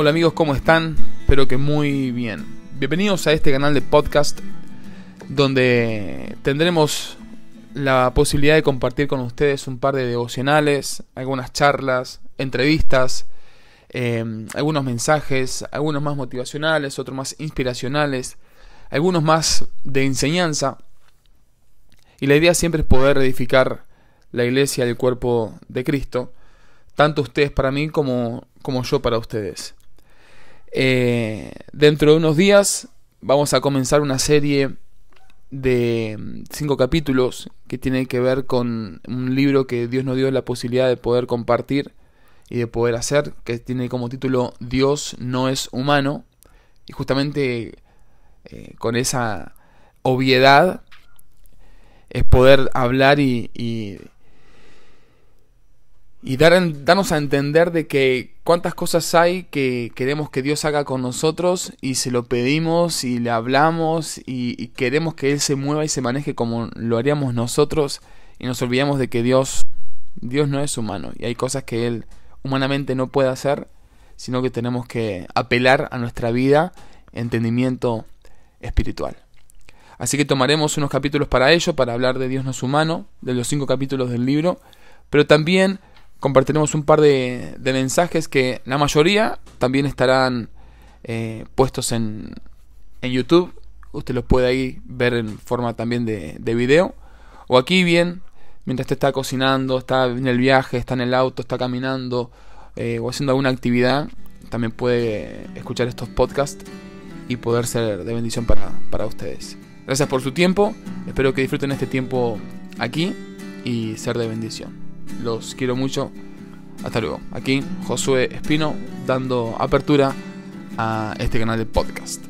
Hola amigos, ¿cómo están? Espero que muy bien. Bienvenidos a este canal de podcast donde tendremos la posibilidad de compartir con ustedes un par de devocionales, algunas charlas, entrevistas, eh, algunos mensajes, algunos más motivacionales, otros más inspiracionales, algunos más de enseñanza. Y la idea siempre es poder edificar la iglesia del cuerpo de Cristo, tanto ustedes para mí como, como yo para ustedes. Eh, dentro de unos días vamos a comenzar una serie de cinco capítulos que tiene que ver con un libro que Dios nos dio la posibilidad de poder compartir y de poder hacer, que tiene como título Dios no es humano. Y justamente eh, con esa obviedad es poder hablar y, y dar, darnos a entender de que cuántas cosas hay que queremos que Dios haga con nosotros y se lo pedimos y le hablamos y, queremos que Él se mueva y se maneje como lo haríamos nosotros y nos olvidamos de que Dios, Dios no es humano y hay cosas que Él humanamente no puede hacer, sino que tenemos que apelar a nuestra vida, entendimiento espiritual. Así que tomaremos unos capítulos para ello, para hablar de Dios no es humano, de los cinco capítulos del libro, pero también compartiremos un par de, mensajes que la mayoría también estarán eh, puestos en, en, YouTube. Usted los puede ahí ver en forma también de, de video. O aquí bien, mientras te está cocinando, está en el viaje, está en el auto, está caminando eh, o haciendo alguna actividad, también puede escuchar estos podcasts y poder ser de bendición para, para ustedes. Gracias por su tiempo, espero que disfruten este tiempo aquí y ser de bendición. Los quiero mucho. Hasta luego. Aquí Josué Espino dando apertura a este canal de podcast.